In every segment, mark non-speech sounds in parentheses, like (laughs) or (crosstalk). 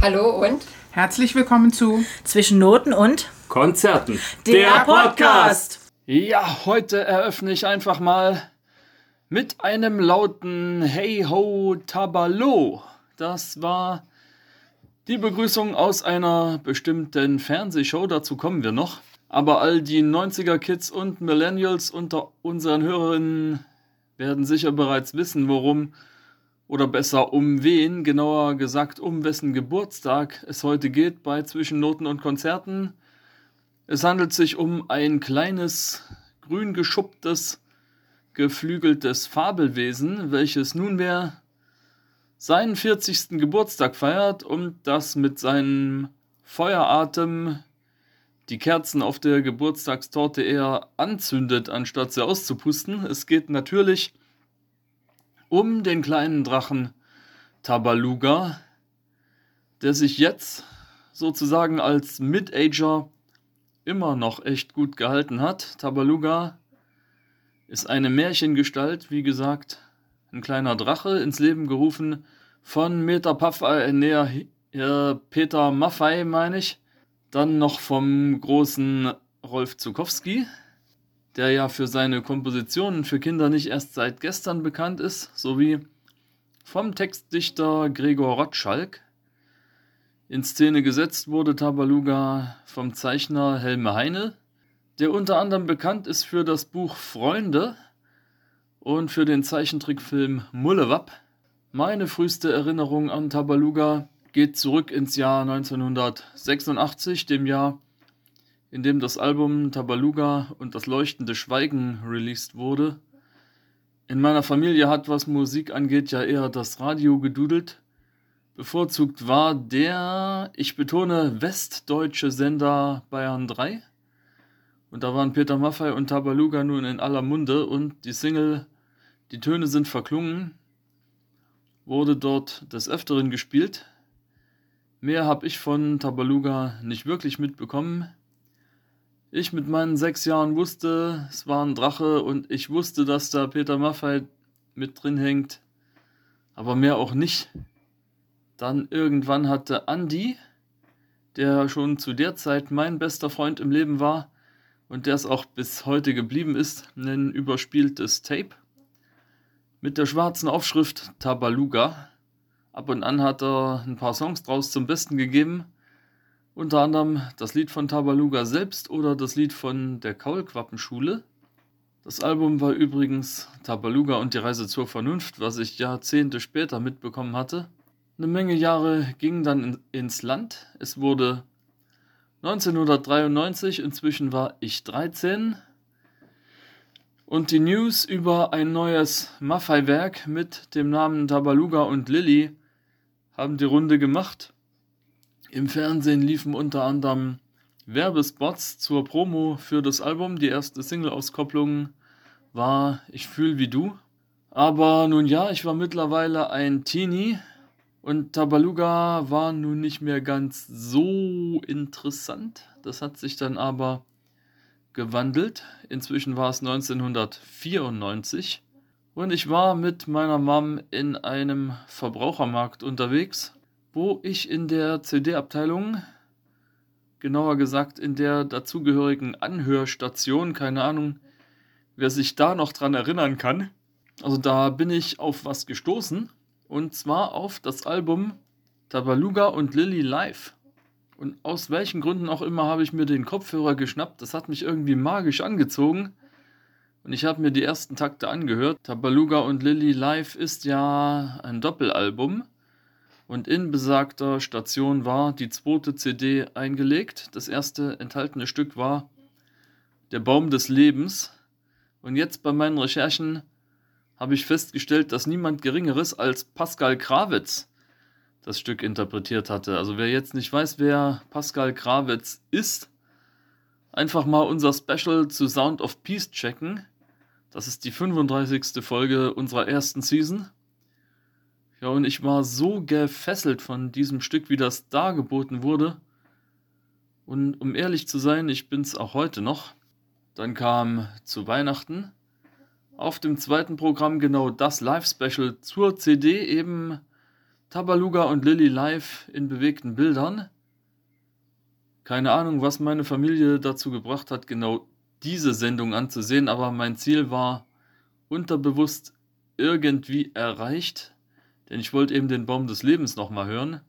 Hallo und Herzlich willkommen zu Zwischen Noten und Konzerten. der, Podcast. Ja, heute eröffne ich einfach mal mit einem lauten Hey Ho Tabalo. Das war die Begrüßung aus einer bestimmten Fernsehshow, dazu kommen wir noch. Aber all die 90er Kids und Millennials unter unseren Hörerinnen werden sicher bereits wissen, worum oder besser um wen, genauer gesagt um wessen Geburtstag es heute geht bei Zwischennoten und Konzerten. Es handelt sich um ein kleines, grün geschupptes, geflügeltes Fabelwesen, welches nunmehr seinen 40. Geburtstag feiert und das mit seinem Feueratem die Kerzen auf der Geburtstagstorte eher anzündet, anstatt sie auszupusten. Es geht natürlich um den kleinen Drachen Tabaluga, der sich jetzt sozusagen als Mid-Ager immer noch echt gut gehalten hat. Tabaluga ist eine Märchengestalt, wie gesagt, ein kleiner Drache, ins Leben gerufen von Meter Paffei, äh, näher, äh, Peter Maffei, meine ich. Dann noch vom großen Rolf Zukowski, der ja für seine Kompositionen für Kinder nicht erst seit gestern bekannt ist, sowie vom Textdichter Gregor Rotschalk. In Szene gesetzt wurde Tabaluga vom Zeichner Helme Heine, der unter anderem bekannt ist für das Buch Freunde und für den Zeichentrickfilm Mullewapp. Meine früheste Erinnerung an Tabaluga geht zurück ins Jahr 1986, dem Jahr, in dem das Album Tabaluga und das leuchtende Schweigen released wurde. In meiner Familie hat, was Musik angeht, ja eher das Radio gedudelt. Bevorzugt war der, ich betone, westdeutsche Sender Bayern 3. Und da waren Peter Maffay und Tabaluga nun in aller Munde und die Single Die Töne sind verklungen wurde dort des Öfteren gespielt. Mehr habe ich von Tabaluga nicht wirklich mitbekommen. Ich mit meinen sechs Jahren wusste, es war ein Drache und ich wusste, dass da Peter Maffay mit drin hängt, aber mehr auch nicht. Dann irgendwann hatte Andy, der schon zu der Zeit mein bester Freund im Leben war und der es auch bis heute geblieben ist, ein überspieltes Tape mit der schwarzen Aufschrift Tabaluga. Ab und an hat er ein paar Songs draus zum Besten gegeben. Unter anderem das Lied von Tabaluga selbst oder das Lied von der Kaulquappenschule. Das Album war übrigens Tabaluga und die Reise zur Vernunft, was ich Jahrzehnte später mitbekommen hatte. Eine Menge Jahre gingen dann in, ins Land. Es wurde 1993, inzwischen war ich 13. Und die News über ein neues Maffei-Werk mit dem Namen Tabaluga und Lilly haben die Runde gemacht. Im Fernsehen liefen unter anderem Werbespots zur Promo für das Album. Die erste Single-Auskopplung war Ich fühl wie du. Aber nun ja, ich war mittlerweile ein Teenie und Tabaluga war nun nicht mehr ganz so interessant. Das hat sich dann aber gewandelt. Inzwischen war es 1994 und ich war mit meiner Mom in einem Verbrauchermarkt unterwegs, wo ich in der CD-Abteilung, genauer gesagt in der dazugehörigen Anhörstation, keine Ahnung, wer sich da noch dran erinnern kann. Also da bin ich auf was gestoßen und zwar auf das Album Tabaluga und Lily Live. Und aus welchen Gründen auch immer habe ich mir den Kopfhörer geschnappt. Das hat mich irgendwie magisch angezogen. Und ich habe mir die ersten Takte angehört. Tabaluga und Lily Live ist ja ein Doppelalbum. Und in besagter Station war die zweite CD eingelegt. Das erste enthaltene Stück war Der Baum des Lebens. Und jetzt bei meinen Recherchen habe ich festgestellt, dass niemand Geringeres als Pascal Krawitz das Stück interpretiert hatte. Also wer jetzt nicht weiß, wer Pascal Krawitz ist, einfach mal unser Special zu Sound of Peace checken. Das ist die 35. Folge unserer ersten Season. Ja, und ich war so gefesselt von diesem Stück, wie das dargeboten wurde. Und um ehrlich zu sein, ich bin's auch heute noch. Dann kam zu Weihnachten auf dem zweiten Programm genau das Live-Special zur CD eben Tabaluga und Lilly live in bewegten Bildern. Keine Ahnung, was meine Familie dazu gebracht hat, genau diese Sendung anzusehen, aber mein Ziel war unterbewusst irgendwie erreicht, denn ich wollte eben den Baum des Lebens nochmal hören.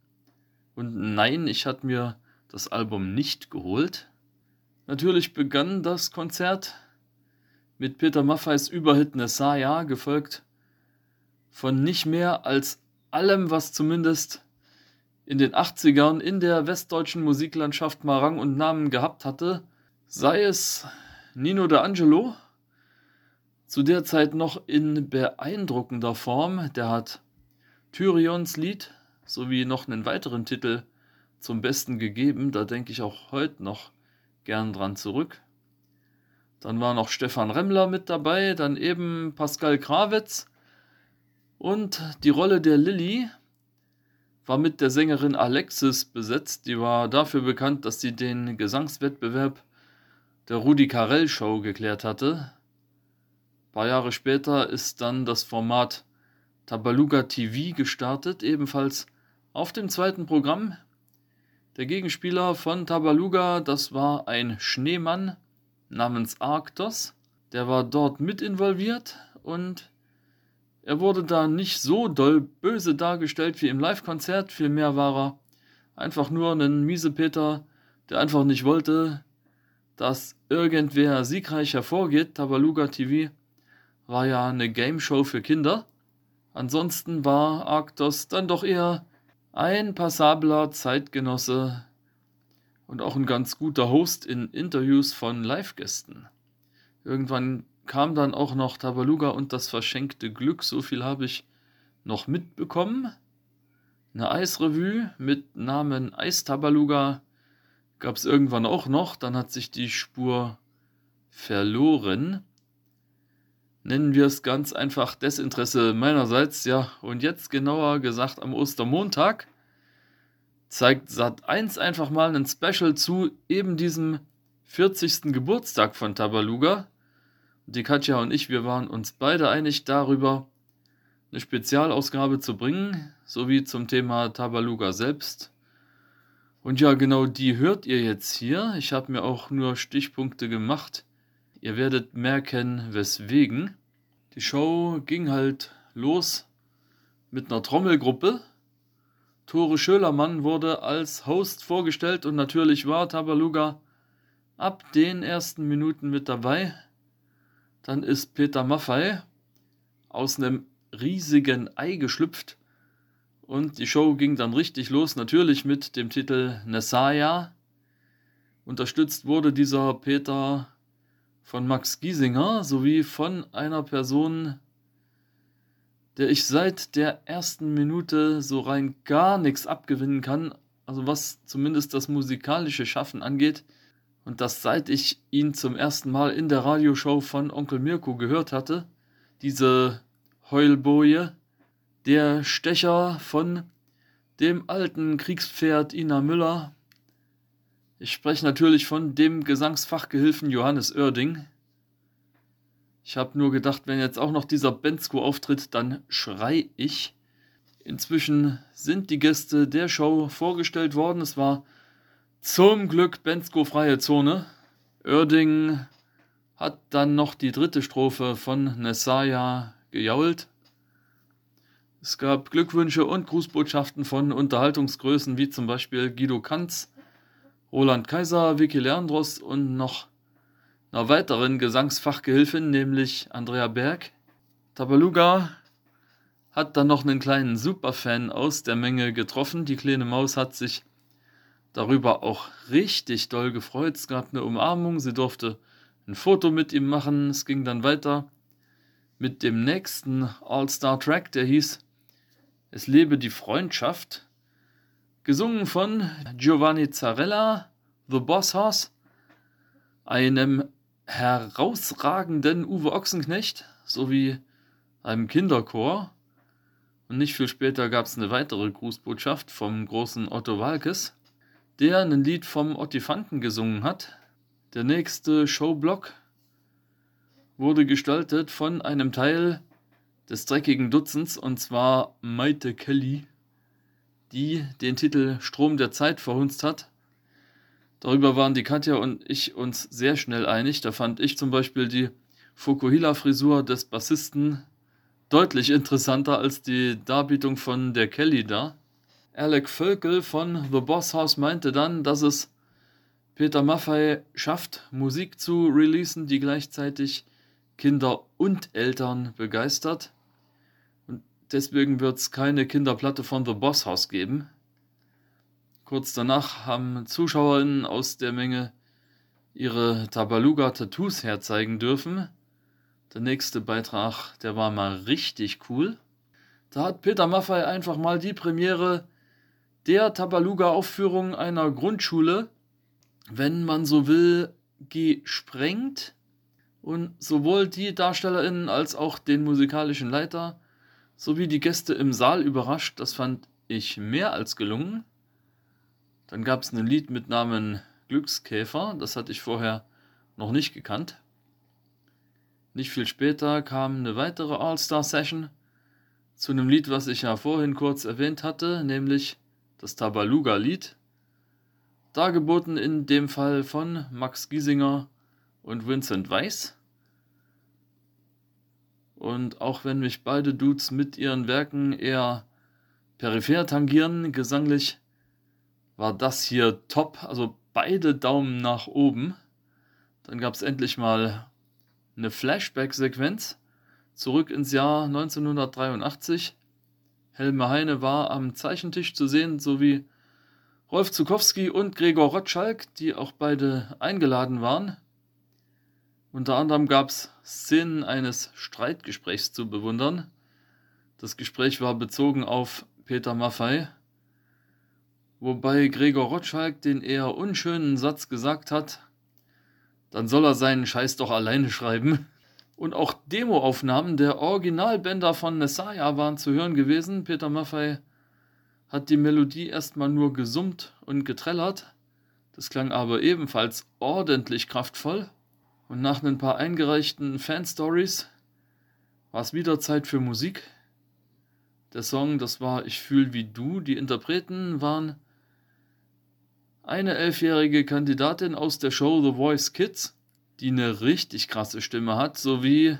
Und nein, ich hatte mir das Album nicht geholt. Natürlich begann das Konzert mit Peter Maffeis Überhit Nessaya, gefolgt von nicht mehr als allem, was zumindest in den 80ern in der westdeutschen Musiklandschaft mal Rang und Namen gehabt hatte, sei es Nino D'Angelo, zu der Zeit noch in beeindruckender Form, der hat Tyrions Lied sowie noch einen weiteren Titel zum Besten gegeben, da denke ich auch heute noch gern dran zurück. Dann war noch Stefan Remmler mit dabei, dann eben Pascal Krawitz und die Rolle der Lilly war mit der Sängerin Alexis besetzt. Die war dafür bekannt, dass sie den Gesangswettbewerb der Rudi Carell Show geklärt hatte. Ein paar Jahre später ist dann das Format Tabaluga TV gestartet, ebenfalls auf dem zweiten Programm. Der Gegenspieler von Tabaluga, das war ein Schneemann namens Arktos. Der war dort mit involviert und er wurde da nicht so doll böse dargestellt wie im Live-Konzert. Vielmehr war er einfach nur ein Miesepeter, der einfach nicht wollte, dass irgendwer siegreich hervorgeht. Tabaluga TV war ja eine Game-Show für Kinder. Ansonsten war Arktos dann doch eher ein passabler Zeitgenosse und auch ein ganz guter Host in Interviews von Live-Gästen. Irgendwann kam dann auch noch Tabaluga und das verschenkte Glück, so viel habe ich noch mitbekommen. Eine Eisrevue mit Namen Eistabaluga gab es irgendwann auch noch, dann hat sich die Spur verloren. Nennen wir es ganz einfach Desinteresse meinerseits, ja, und jetzt genauer gesagt am Ostermontag zeigt Sat1 einfach mal ein Special zu eben diesem 40. Geburtstag von Tabaluga. Die Katja und ich, wir waren uns beide einig darüber, eine Spezialausgabe zu bringen, sowie zum Thema Tabaluga selbst. Und ja, genau die hört ihr jetzt hier. Ich habe mir auch nur Stichpunkte gemacht. Ihr werdet merken, weswegen. Die Show ging halt los mit einer Trommelgruppe. Tore Schölermann wurde als Host vorgestellt und natürlich war Tabaluga ab den ersten Minuten mit dabei. Dann ist Peter Maffei aus einem riesigen Ei geschlüpft und die Show ging dann richtig los, natürlich mit dem Titel Nessaya. Unterstützt wurde dieser Peter von Max Giesinger sowie von einer Person, der ich seit der ersten Minute so rein gar nichts abgewinnen kann, also was zumindest das musikalische Schaffen angeht. Und das seit ich ihn zum ersten Mal in der Radioshow von Onkel Mirko gehört hatte, diese Heulboje, der Stecher von dem alten Kriegspferd Ina Müller, ich spreche natürlich von dem Gesangsfachgehilfen Johannes Oerding. Ich habe nur gedacht, wenn jetzt auch noch dieser Bensko auftritt, dann schrei ich. Inzwischen sind die Gäste der Show vorgestellt worden. Es war zum Glück Bensko freie Zone. Oerding hat dann noch die dritte Strophe von Nessaya gejault. Es gab Glückwünsche und Grußbotschaften von Unterhaltungsgrößen wie zum Beispiel Guido Kanz, Roland Kaiser, Vicky Leandros und noch einer weiteren Gesangsfachgehilfin, nämlich Andrea Berg. Tabaluga hat dann noch einen kleinen Superfan aus der Menge getroffen. Die kleine Maus hat sich darüber auch richtig doll gefreut. Es gab eine Umarmung, sie durfte ein Foto mit ihm machen. Es ging dann weiter mit dem nächsten All-Star-Track, der hieß Es lebe die Freundschaft. Gesungen von Giovanni Zarella, The Boss House, einem herausragenden Uwe Ochsenknecht sowie einem Kinderchor. Und nicht viel später gab es eine weitere Grußbotschaft vom großen Otto Walkes, der ein Lied vom Ottifanten gesungen hat. Der nächste Showblock wurde gestaltet von einem Teil des dreckigen Dutzends und zwar Maite Kelly die den Titel Strom der Zeit verhunzt hat. Darüber waren die Katja und ich uns sehr schnell einig. Da fand ich zum Beispiel die Fukuhila-Frisur des Bassisten deutlich interessanter als die Darbietung von der Kelly da. Alec Völkel von The Boss House meinte dann, dass es Peter Maffei schafft, Musik zu releasen, die gleichzeitig Kinder und Eltern begeistert. Deswegen wird es keine Kinderplatte von The Boss House geben. Kurz danach haben ZuschauerInnen aus der Menge ihre Tabaluga-Tattoos herzeigen dürfen. Der nächste Beitrag, der war mal richtig cool. Da hat Peter Maffei einfach mal die Premiere der Tabaluga-Aufführung einer Grundschule, wenn man so will, gesprengt und sowohl die DarstellerInnen als auch den musikalischen Leiter sowie die Gäste im Saal überrascht. Das fand ich mehr als gelungen. Dann gab es ein Lied mit Namen Glückskäfer, das hatte ich vorher noch nicht gekannt. Nicht viel später kam eine weitere All-Star-Session zu einem Lied, was ich ja vorhin kurz erwähnt hatte, nämlich das Tabaluga-Lied. Dargeboten in dem Fall von Max Giesinger und Vincent Weiss. Und auch wenn mich beide Dudes mit ihren Werken eher peripher tangieren, gesanglich war das hier top. Also beide Daumen nach oben. Dann gab es endlich mal eine Flashback-Sequenz zurück ins Jahr 1983. Helme Heine war am Zeichentisch zu sehen, sowie Rolf Zukowski und Gregor Rotschalk, die auch beide eingeladen waren. Unter anderem gab es Szenen eines Streitgesprächs zu bewundern. Das Gespräch war bezogen auf Peter Maffei, wobei Gregor Rotschalk den eher unschönen Satz gesagt hat, dann soll er seinen Scheiß doch alleine schreiben. Und auch Demoaufnahmen der Originalbänder von Messiah waren zu hören gewesen. Peter Maffei hat die Melodie erstmal nur gesummt und getrellert. Das klang aber ebenfalls ordentlich kraftvoll. Und nach ein paar eingereichten Fanstories war es wieder Zeit für Musik. Der Song, das war Ich fühl wie du. Die Interpreten waren eine elfjährige Kandidatin aus der Show The Voice Kids, die eine richtig krasse Stimme hat, sowie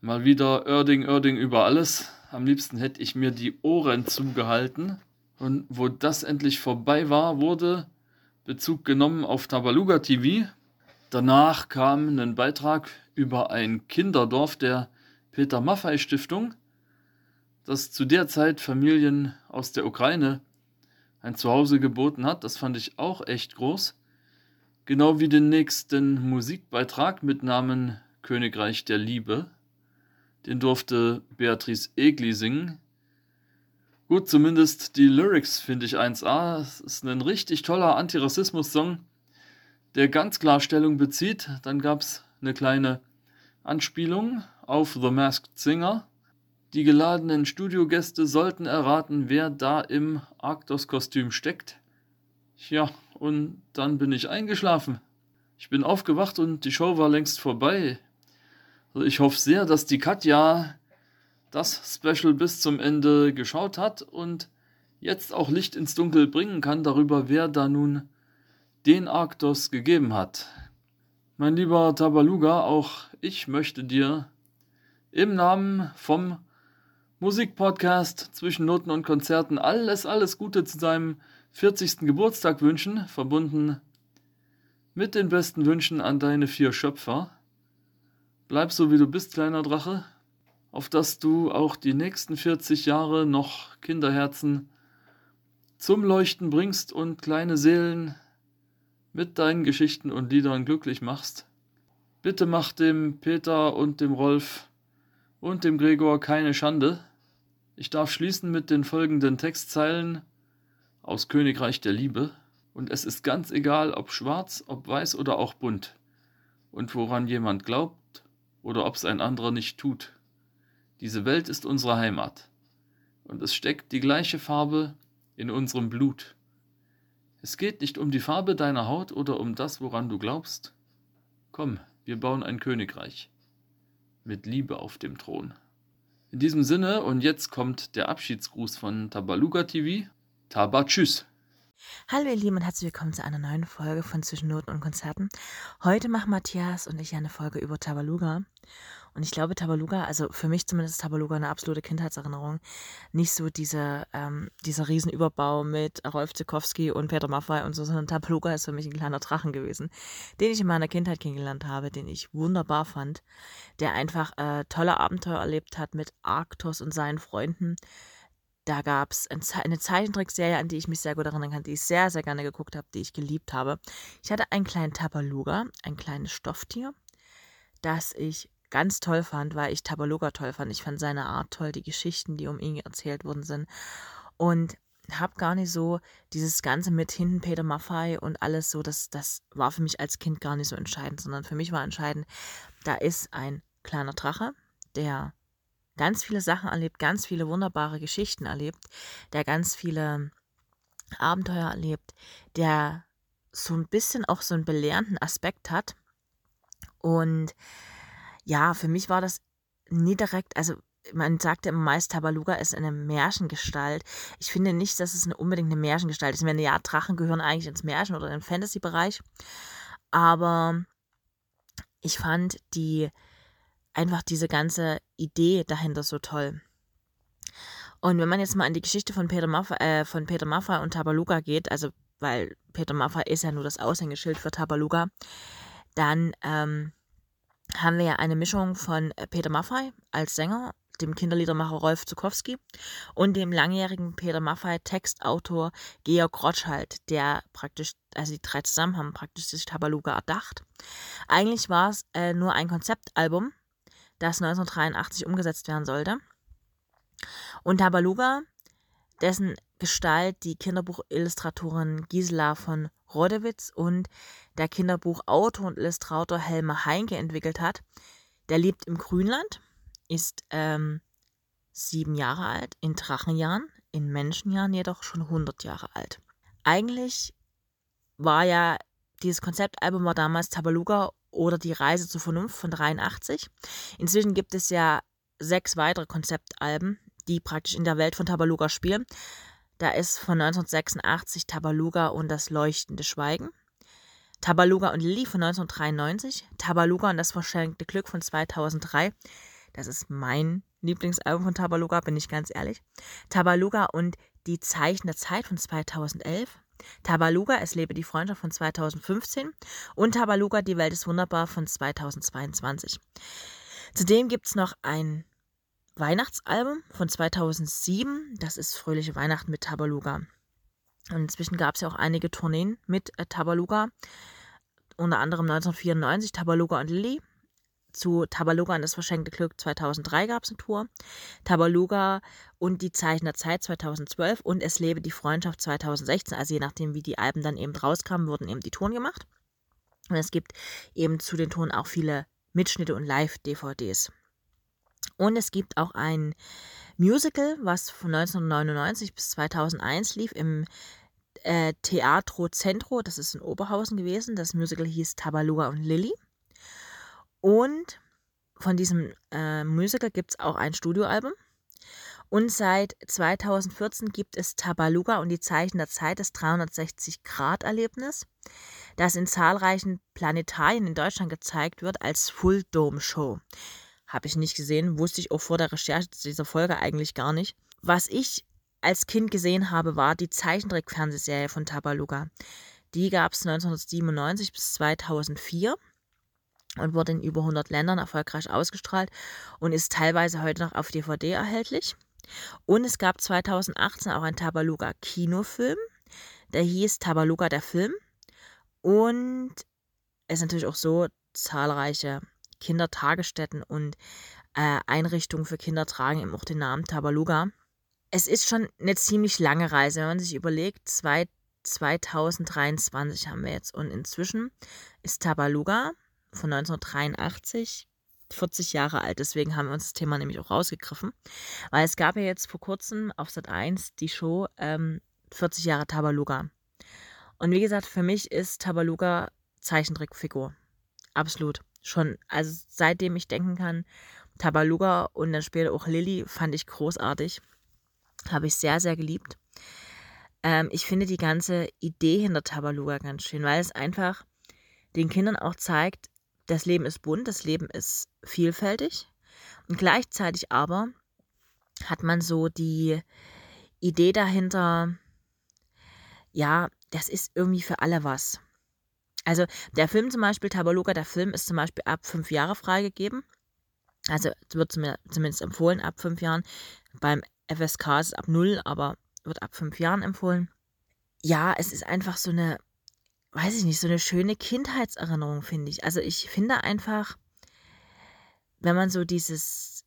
mal wieder Erding, Erding über alles. Am liebsten hätte ich mir die Ohren zugehalten. Und wo das endlich vorbei war, wurde Bezug genommen auf Tabaluga TV. Danach kam ein Beitrag über ein Kinderdorf der Peter Maffei Stiftung, das zu der Zeit Familien aus der Ukraine ein Zuhause geboten hat. Das fand ich auch echt groß. Genau wie den nächsten Musikbeitrag mit Namen Königreich der Liebe. Den durfte Beatrice Egli singen. Gut, zumindest die Lyrics finde ich 1A. Es ist ein richtig toller Antirassismus-Song, der ganz klar Stellung bezieht. Dann gab es eine kleine Anspielung auf The Masked Singer. Die geladenen Studiogäste sollten erraten, wer da im Arktos-Kostüm steckt. Ja, und dann bin ich eingeschlafen. Ich bin aufgewacht und die Show war längst vorbei. Also ich hoffe sehr, dass die Katja das Special bis zum Ende geschaut hat und jetzt auch Licht ins Dunkel bringen kann darüber, wer da nun den Arktos gegeben hat. Mein lieber Tabaluga, auch ich möchte dir im Namen vom Musikpodcast zwischen Noten und Konzerten. Alles, alles Gute zu seinem 40. Geburtstag wünschen, verbunden mit den besten Wünschen an deine vier Schöpfer. Bleib so wie du bist, kleiner Drache, auf dass du auch die nächsten 40 Jahre noch Kinderherzen zum Leuchten bringst und kleine Seelen mit deinen Geschichten und Liedern glücklich machst. Bitte mach dem Peter und dem Rolf und dem Gregor keine Schande. Ich darf schließen mit den folgenden Textzeilen aus Königreich der Liebe. Und es ist ganz egal, ob schwarz, ob weiß oder auch bunt. Und woran jemand glaubt oder ob es ein anderer nicht tut. Diese Welt ist unsere Heimat. Und es steckt die gleiche Farbe in unserem Blut. Es geht nicht um die Farbe deiner Haut oder um das, woran du glaubst. Komm, wir bauen ein Königreich. Mit Liebe auf dem Thron. In diesem Sinne, und jetzt kommt der Abschiedsgruß von Tabaluga TV. Taba, tschüss. Hallo ihr Lieben und herzlich willkommen zu einer neuen Folge von Zwischen Noten und Konzerten. Heute machen Matthias und ich eine Folge über Tabaluga. Und ich glaube, Tabaluga, also für mich zumindest ist Tabaluga eine absolute Kindheitserinnerung. Nicht so diese, ähm, dieser Riesenüberbau mit Rolf Zukowski und Peter Maffay und so, sondern Tabaluga ist für mich ein kleiner Drachen gewesen, den ich in meiner Kindheit kennengelernt habe, den ich wunderbar fand, der einfach äh, tolle Abenteuer erlebt hat mit Arktos und seinen Freunden. Da gab es eine Zeichentrickserie, an die ich mich sehr gut erinnern kann, die ich sehr, sehr gerne geguckt habe, die ich geliebt habe. Ich hatte einen kleinen Tabaluga, ein kleines Stofftier, das ich ganz toll fand, weil ich Tabaluga toll fand. Ich fand seine Art toll, die Geschichten, die um ihn erzählt worden sind. Und habe gar nicht so dieses Ganze mit hinten Peter Maffei und alles so, das, das war für mich als Kind gar nicht so entscheidend, sondern für mich war entscheidend, da ist ein kleiner Drache, der ganz viele Sachen erlebt, ganz viele wunderbare Geschichten erlebt, der ganz viele Abenteuer erlebt, der so ein bisschen auch so einen belehrenden Aspekt hat. Und ja, für mich war das nie direkt, also man sagte immer meist, Tabaluga ist eine Märchengestalt. Ich finde nicht, dass es eine unbedingt eine Märchengestalt ist. Ich meine, ja, Drachen gehören eigentlich ins Märchen oder in den Fantasy-Bereich. Aber ich fand die einfach diese ganze Idee dahinter so toll. Und wenn man jetzt mal an die Geschichte von Peter Maffay, äh, von Peter Maffay und Tabaluga geht, also weil Peter Maffay ist ja nur das Aushängeschild für Tabaluga, dann ähm, haben wir ja eine Mischung von äh, Peter Maffay als Sänger, dem Kinderliedermacher Rolf Zukowski und dem langjährigen Peter Maffay Textautor Georg Rotschalt, der praktisch, also die drei zusammen haben praktisch sich Tabaluga erdacht. Eigentlich war es äh, nur ein Konzeptalbum, das 1983 umgesetzt werden sollte. Und Tabaluga, dessen Gestalt die Kinderbuchillustratorin Gisela von Rodewitz und der Kinderbuchautor und Illustrator Helmer Heinke entwickelt hat. Der lebt im Grünland, ist ähm, sieben Jahre alt, in Drachenjahren, in Menschenjahren jedoch schon 100 Jahre alt. Eigentlich war ja dieses Konzeptalbum war damals Tabaluga oder Die Reise zur Vernunft von 83. Inzwischen gibt es ja sechs weitere Konzeptalben, die praktisch in der Welt von Tabaluga spielen. Da ist von 1986 Tabaluga und das leuchtende Schweigen. Tabaluga und Lilly von 1993. Tabaluga und das verschenkte Glück von 2003. Das ist mein Lieblingsalbum von Tabaluga, bin ich ganz ehrlich. Tabaluga und die Zeichen der Zeit von 2011. Tabaluga, es lebe die Freundschaft von 2015. Und Tabaluga, die Welt ist wunderbar von 2022. Zudem gibt es noch ein Weihnachtsalbum von 2007. Das ist Fröhliche Weihnachten mit Tabaluga. Und inzwischen gab es ja auch einige Tourneen mit äh, Tabaluga. Unter anderem 1994 Tabaluga und Lilly. Zu Tabaluga und das verschenkte Glück 2003 gab es eine Tour. Tabaluga und die Zeichen der Zeit 2012 und Es lebe die Freundschaft 2016. Also je nachdem, wie die Alben dann eben rauskamen, wurden eben die Touren gemacht. Und es gibt eben zu den Touren auch viele Mitschnitte und Live-DVDs. Und es gibt auch ein Musical, was von 1999 bis 2001 lief im äh, Teatro Centro, das ist in Oberhausen gewesen. Das Musical hieß Tabaluga und Lilly. Und von diesem äh, Musical gibt es auch ein Studioalbum. Und seit 2014 gibt es Tabaluga und die Zeichen der Zeit, das 360-Grad-Erlebnis, das in zahlreichen Planetarien in Deutschland gezeigt wird als Full Dome Show. Habe ich nicht gesehen, wusste ich auch vor der Recherche dieser Folge eigentlich gar nicht. Was ich als Kind gesehen habe, war die Zeichentrick-Fernsehserie von Tabaluga. Die gab es 1997 bis 2004 und wurde in über 100 Ländern erfolgreich ausgestrahlt und ist teilweise heute noch auf DVD erhältlich. Und es gab 2018 auch einen Tabaluga-Kinofilm, der hieß Tabaluga der Film. Und es ist natürlich auch so, zahlreiche Kindertagesstätten und äh, Einrichtungen für Kinder tragen eben auch den Namen Tabaluga. Es ist schon eine ziemlich lange Reise, wenn man sich überlegt, zwei, 2023 haben wir jetzt und inzwischen ist Tabaluga von 1983 40 Jahre alt. Deswegen haben wir uns das Thema nämlich auch rausgegriffen. Weil es gab ja jetzt vor kurzem auf Sat 1 die Show ähm, 40 Jahre Tabaluga. Und wie gesagt, für mich ist Tabaluga Zeichentrickfigur. Absolut schon, also seitdem ich denken kann, Tabaluga und dann später auch Lilly fand ich großartig. Habe ich sehr, sehr geliebt. Ähm, ich finde die ganze Idee hinter Tabaluga ganz schön, weil es einfach den Kindern auch zeigt, das Leben ist bunt, das Leben ist vielfältig und gleichzeitig aber hat man so die Idee dahinter, ja, das ist irgendwie für alle was. Also der Film zum Beispiel, Tabaluga, der Film ist zum Beispiel ab fünf Jahre freigegeben. Also wird zumindest empfohlen ab fünf Jahren. Beim FSK ist es ab null, aber wird ab fünf Jahren empfohlen. Ja, es ist einfach so eine, weiß ich nicht, so eine schöne Kindheitserinnerung, finde ich. Also ich finde einfach, wenn man so dieses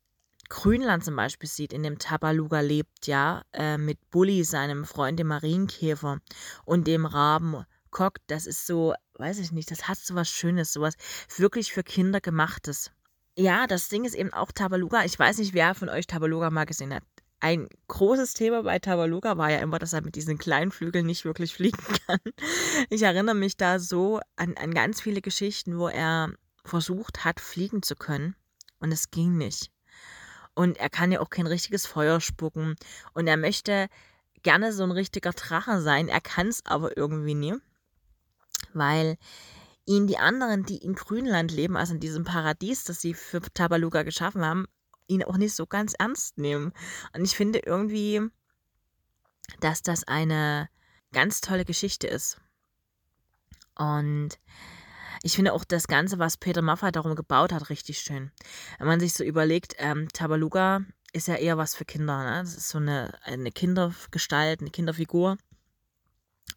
Grünland zum Beispiel sieht, in dem Tabaluga lebt, ja, äh, mit Bully, seinem Freund, dem Marienkäfer und dem Raben Cock, das ist so, weiß ich nicht, das hat so was Schönes, sowas wirklich für Kinder gemachtes. Ja, das Ding ist eben auch Tabaluga. Ich weiß nicht, wer von euch Tabaluga mal gesehen hat. Ein großes Thema bei Tabaluga war ja immer, dass er mit diesen kleinen Flügeln nicht wirklich fliegen (laughs) kann. Ich erinnere mich da so an, an ganz viele Geschichten, wo er versucht hat, fliegen zu können und es ging nicht. Und er kann ja auch kein richtiges Feuer spucken und er möchte gerne so ein richtiger Drache sein, er kann es aber irgendwie nie, weil ihn die anderen, die in Grünland leben, also in diesem Paradies, das sie für Tabaluga geschaffen haben, ihn auch nicht so ganz ernst nehmen. Und ich finde irgendwie, dass das eine ganz tolle Geschichte ist. Und ich finde auch das Ganze, was Peter Maffay darum gebaut hat, richtig schön. Wenn man sich so überlegt, ähm, Tabaluga ist ja eher was für Kinder. Ne? Das ist so eine, eine Kindergestalt, eine Kinderfigur.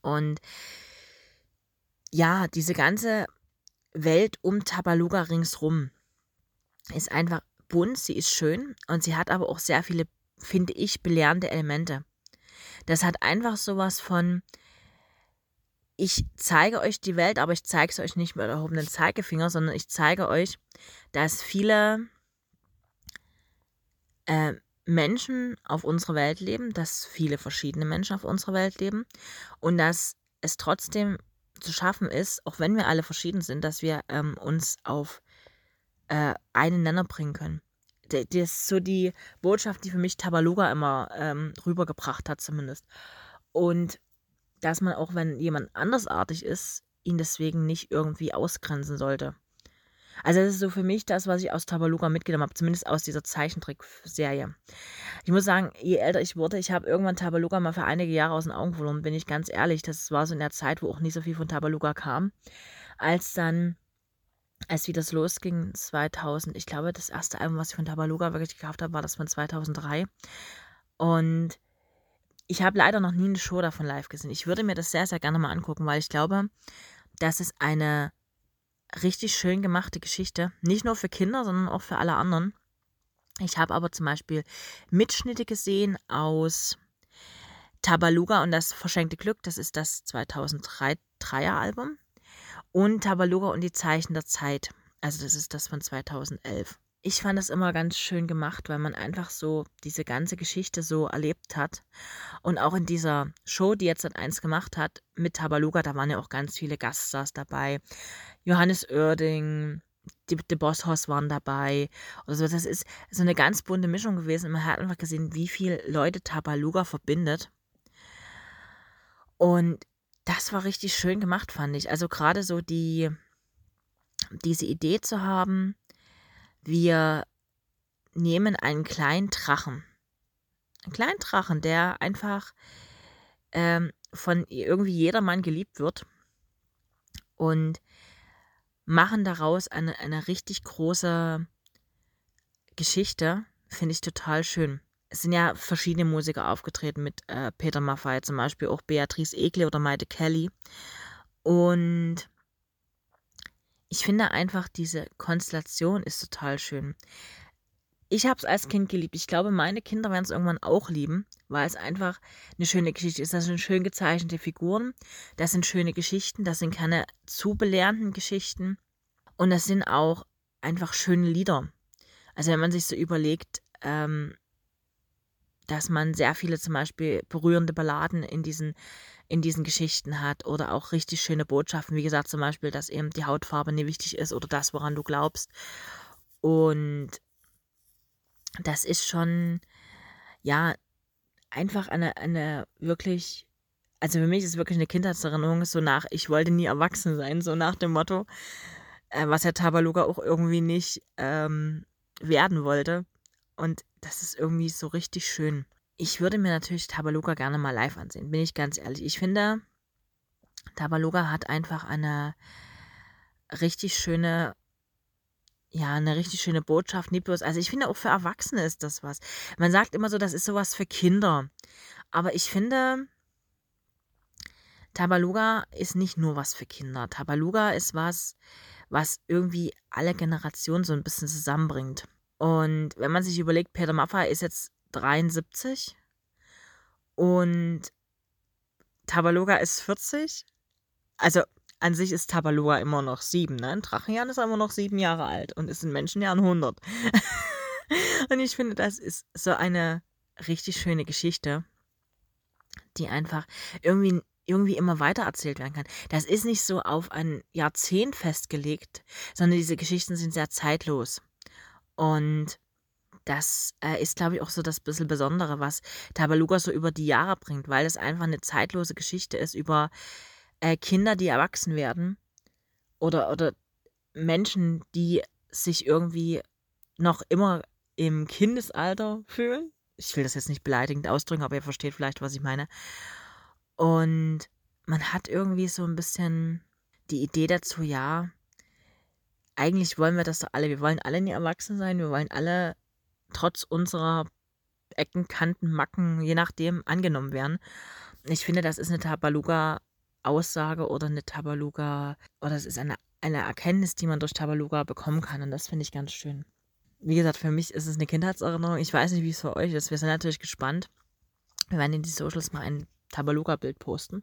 Und ja, diese ganze Welt um Tabaluga ringsrum ist einfach bunt, sie ist schön und sie hat aber auch sehr viele, finde ich, belehrende Elemente. Das hat einfach sowas von, ich zeige euch die Welt, aber ich zeige es euch nicht mit erhobenen Zeigefinger, sondern ich zeige euch, dass viele äh, Menschen auf unserer Welt leben, dass viele verschiedene Menschen auf unserer Welt leben und dass es trotzdem zu schaffen ist, auch wenn wir alle verschieden sind, dass wir ähm, uns auf äh, einen Nenner bringen können. Das ist so die Botschaft, die für mich Tabaluga immer ähm, rübergebracht hat, zumindest. Und dass man auch, wenn jemand andersartig ist, ihn deswegen nicht irgendwie ausgrenzen sollte. Also das ist so für mich das, was ich aus Tabaluga mitgenommen habe, zumindest aus dieser Zeichentrickserie. Ich muss sagen, je älter ich wurde, ich habe irgendwann Tabaluga mal für einige Jahre aus den Augen verloren, bin ich ganz ehrlich. Das war so in der Zeit, wo auch nicht so viel von Tabaluga kam. Als dann, als wie das losging, 2000, ich glaube, das erste Album, was ich von Tabaluga wirklich gekauft habe, war das von 2003. Und ich habe leider noch nie eine Show davon live gesehen. Ich würde mir das sehr, sehr gerne mal angucken, weil ich glaube, dass es eine richtig schön gemachte Geschichte. Nicht nur für Kinder, sondern auch für alle anderen. Ich habe aber zum Beispiel Mitschnitte gesehen aus Tabaluga und das verschenkte Glück. Das ist das 2003er Album. Und Tabaluga und die Zeichen der Zeit. Also das ist das von 2011 ich fand es immer ganz schön gemacht, weil man einfach so diese ganze Geschichte so erlebt hat. Und auch in dieser Show, die jetzt eins gemacht hat, mit Tabaluga, da waren ja auch ganz viele Gaststars dabei. Johannes Oerding, die, die Bosshaus waren dabei. Also das ist so eine ganz bunte Mischung gewesen. Man hat einfach gesehen, wie viele Leute Tabaluga verbindet. Und das war richtig schön gemacht, fand ich. Also gerade so die, diese Idee zu haben, wir nehmen einen kleinen Drachen. Einen kleinen Drachen, der einfach ähm, von irgendwie jedermann geliebt wird. Und machen daraus eine, eine richtig große Geschichte. Finde ich total schön. Es sind ja verschiedene Musiker aufgetreten mit äh, Peter Maffay, zum Beispiel auch Beatrice Egli oder Maite Kelly. Und ich finde einfach, diese Konstellation ist total schön. Ich habe es als Kind geliebt. Ich glaube, meine Kinder werden es irgendwann auch lieben, weil es einfach eine schöne Geschichte ist. Das sind schön gezeichnete Figuren, das sind schöne Geschichten, das sind keine zu belehrenden Geschichten und das sind auch einfach schöne Lieder. Also wenn man sich so überlegt, ähm, dass man sehr viele zum Beispiel berührende Balladen in diesen in diesen Geschichten hat oder auch richtig schöne Botschaften. Wie gesagt, zum Beispiel, dass eben die Hautfarbe nie wichtig ist oder das, woran du glaubst. Und das ist schon, ja, einfach eine, eine wirklich, also für mich ist wirklich eine Kindheitserinnerung, so nach, ich wollte nie erwachsen sein, so nach dem Motto, äh, was Herr Tabaluga auch irgendwie nicht ähm, werden wollte. Und das ist irgendwie so richtig schön. Ich würde mir natürlich Tabaluga gerne mal live ansehen, bin ich ganz ehrlich. Ich finde, Tabaluga hat einfach eine richtig schöne ja, eine richtig schöne Botschaft, nicht bloß also, ich finde auch für Erwachsene ist das was. Man sagt immer so, das ist sowas für Kinder. Aber ich finde Tabaluga ist nicht nur was für Kinder. Tabaluga ist was, was irgendwie alle Generationen so ein bisschen zusammenbringt. Und wenn man sich überlegt, Peter Maffay ist jetzt 73 und Tabaluga ist 40. Also an sich ist Tabalua immer noch sieben, ne? Ein Drachenjan ist immer noch sieben Jahre alt und ist in Menschenjahren 100. (laughs) und ich finde, das ist so eine richtig schöne Geschichte, die einfach irgendwie irgendwie immer weiter erzählt werden kann. Das ist nicht so auf ein Jahrzehnt festgelegt, sondern diese Geschichten sind sehr zeitlos. Und das äh, ist, glaube ich, auch so das bisschen Besondere, was Tabaluga so über die Jahre bringt, weil es einfach eine zeitlose Geschichte ist über äh, Kinder, die erwachsen werden oder, oder Menschen, die sich irgendwie noch immer im Kindesalter fühlen. Ich will das jetzt nicht beleidigend ausdrücken, aber ihr versteht vielleicht, was ich meine. Und man hat irgendwie so ein bisschen die Idee dazu, ja, eigentlich wollen wir das doch alle. Wir wollen alle nie erwachsen sein. Wir wollen alle trotz unserer Ecken, Kanten, Macken, je nachdem, angenommen werden. Ich finde, das ist eine Tabaluga Aussage oder eine Tabaluga oder es ist eine, eine Erkenntnis, die man durch Tabaluga bekommen kann und das finde ich ganz schön. Wie gesagt, für mich ist es eine Kindheitserinnerung. Ich weiß nicht, wie es für euch ist. Wir sind natürlich gespannt. Wir werden in die Socials mal ein Tabaluga-Bild posten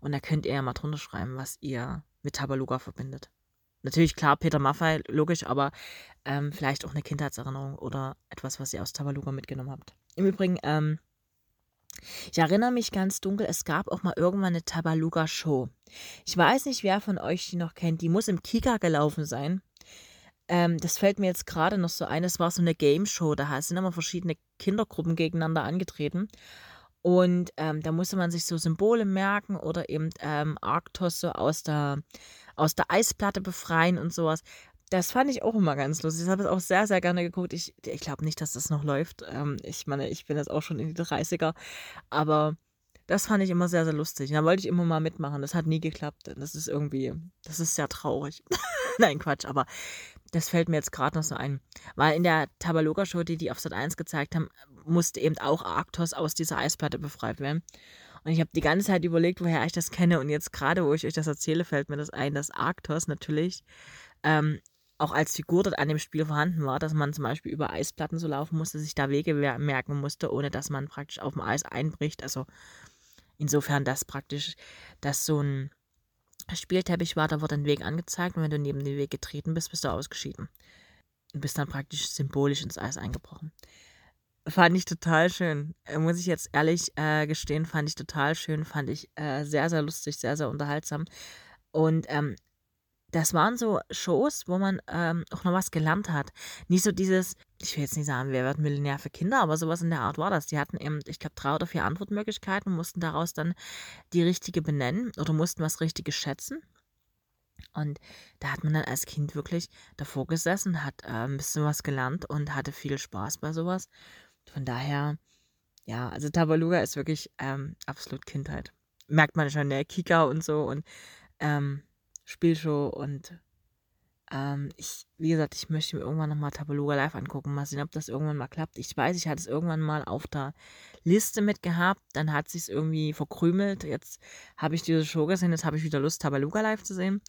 und da könnt ihr ja mal drunter schreiben, was ihr mit Tabaluga verbindet. Natürlich klar, Peter Maffei, logisch, aber ähm, vielleicht auch eine Kindheitserinnerung oder etwas, was ihr aus Tabaluga mitgenommen habt. Im Übrigen, ähm, ich erinnere mich ganz dunkel, es gab auch mal irgendwann eine Tabaluga-Show. Ich weiß nicht, wer von euch die noch kennt. Die muss im Kika gelaufen sein. Ähm, das fällt mir jetzt gerade noch so ein. Es war so eine Game-Show. Da sind immer verschiedene Kindergruppen gegeneinander angetreten. Und ähm, da musste man sich so Symbole merken oder eben ähm, Arktos so aus der, aus der Eisplatte befreien und sowas. Das fand ich auch immer ganz lustig. Ich habe es auch sehr, sehr gerne geguckt. Ich, ich glaube nicht, dass das noch läuft. Ähm, ich meine, ich bin jetzt auch schon in die 30er. Aber das fand ich immer sehr, sehr lustig. da wollte ich immer mal mitmachen. Das hat nie geklappt. Das ist irgendwie, das ist sehr traurig. (laughs) Nein, Quatsch, aber das fällt mir jetzt gerade noch so ein. Weil in der Tabaloga-Show, die die auf Sat 1 gezeigt haben, musste eben auch Arktos aus dieser Eisplatte befreit werden. Und ich habe die ganze Zeit überlegt, woher ich das kenne. Und jetzt gerade, wo ich euch das erzähle, fällt mir das ein, dass Arktos natürlich ähm, auch als Figur dort an dem Spiel vorhanden war, dass man zum Beispiel über Eisplatten so laufen musste, sich da Wege merken musste, ohne dass man praktisch auf dem Eis einbricht. Also insofern das praktisch, dass so ein Spielteppich war, da wurde ein Weg angezeigt und wenn du neben den Weg getreten bist, bist du ausgeschieden. Und bist dann praktisch symbolisch ins Eis eingebrochen. Fand ich total schön. Äh, muss ich jetzt ehrlich äh, gestehen, fand ich total schön, fand ich äh, sehr, sehr lustig, sehr, sehr unterhaltsam. Und ähm, das waren so Shows, wo man ähm, auch noch was gelernt hat. Nicht so dieses, ich will jetzt nicht sagen, wer wird Millionär für Kinder, aber sowas in der Art war das. Die hatten eben, ich glaube, drei oder vier Antwortmöglichkeiten und mussten daraus dann die richtige benennen oder mussten was Richtiges schätzen. Und da hat man dann als Kind wirklich davor gesessen, hat äh, ein bisschen was gelernt und hatte viel Spaß bei sowas. Von daher, ja, also Tabaluga ist wirklich ähm, absolut Kindheit. Merkt man schon, der Kika und so und ähm, Spielshow und ähm, ich, wie gesagt, ich möchte mir irgendwann nochmal Tabaluga live angucken, mal sehen, ob das irgendwann mal klappt. Ich weiß, ich hatte es irgendwann mal auf der Liste mit gehabt, dann hat sich irgendwie verkrümelt. Jetzt habe ich diese Show gesehen, jetzt habe ich wieder Lust, Tabaluga live zu sehen.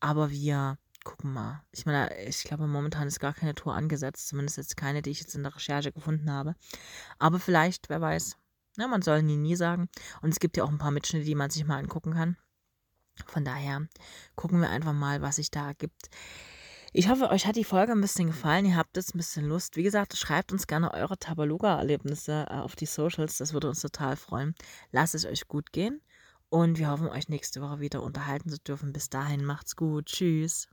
Aber wir gucken mal. Ich meine, ich glaube, momentan ist gar keine Tour angesetzt, zumindest jetzt keine, die ich jetzt in der Recherche gefunden habe. Aber vielleicht, wer weiß. Na, man soll nie, nie sagen. Und es gibt ja auch ein paar Mitschnitte, die man sich mal angucken kann. Von daher gucken wir einfach mal, was sich da gibt. Ich hoffe, euch hat die Folge ein bisschen gefallen. Ihr habt jetzt ein bisschen Lust. Wie gesagt, schreibt uns gerne eure Tabaluga-Erlebnisse äh, auf die Socials. Das würde uns total freuen. Lasst es euch gut gehen. Und wir hoffen, euch nächste Woche wieder unterhalten zu dürfen. Bis dahin, macht's gut. Tschüss.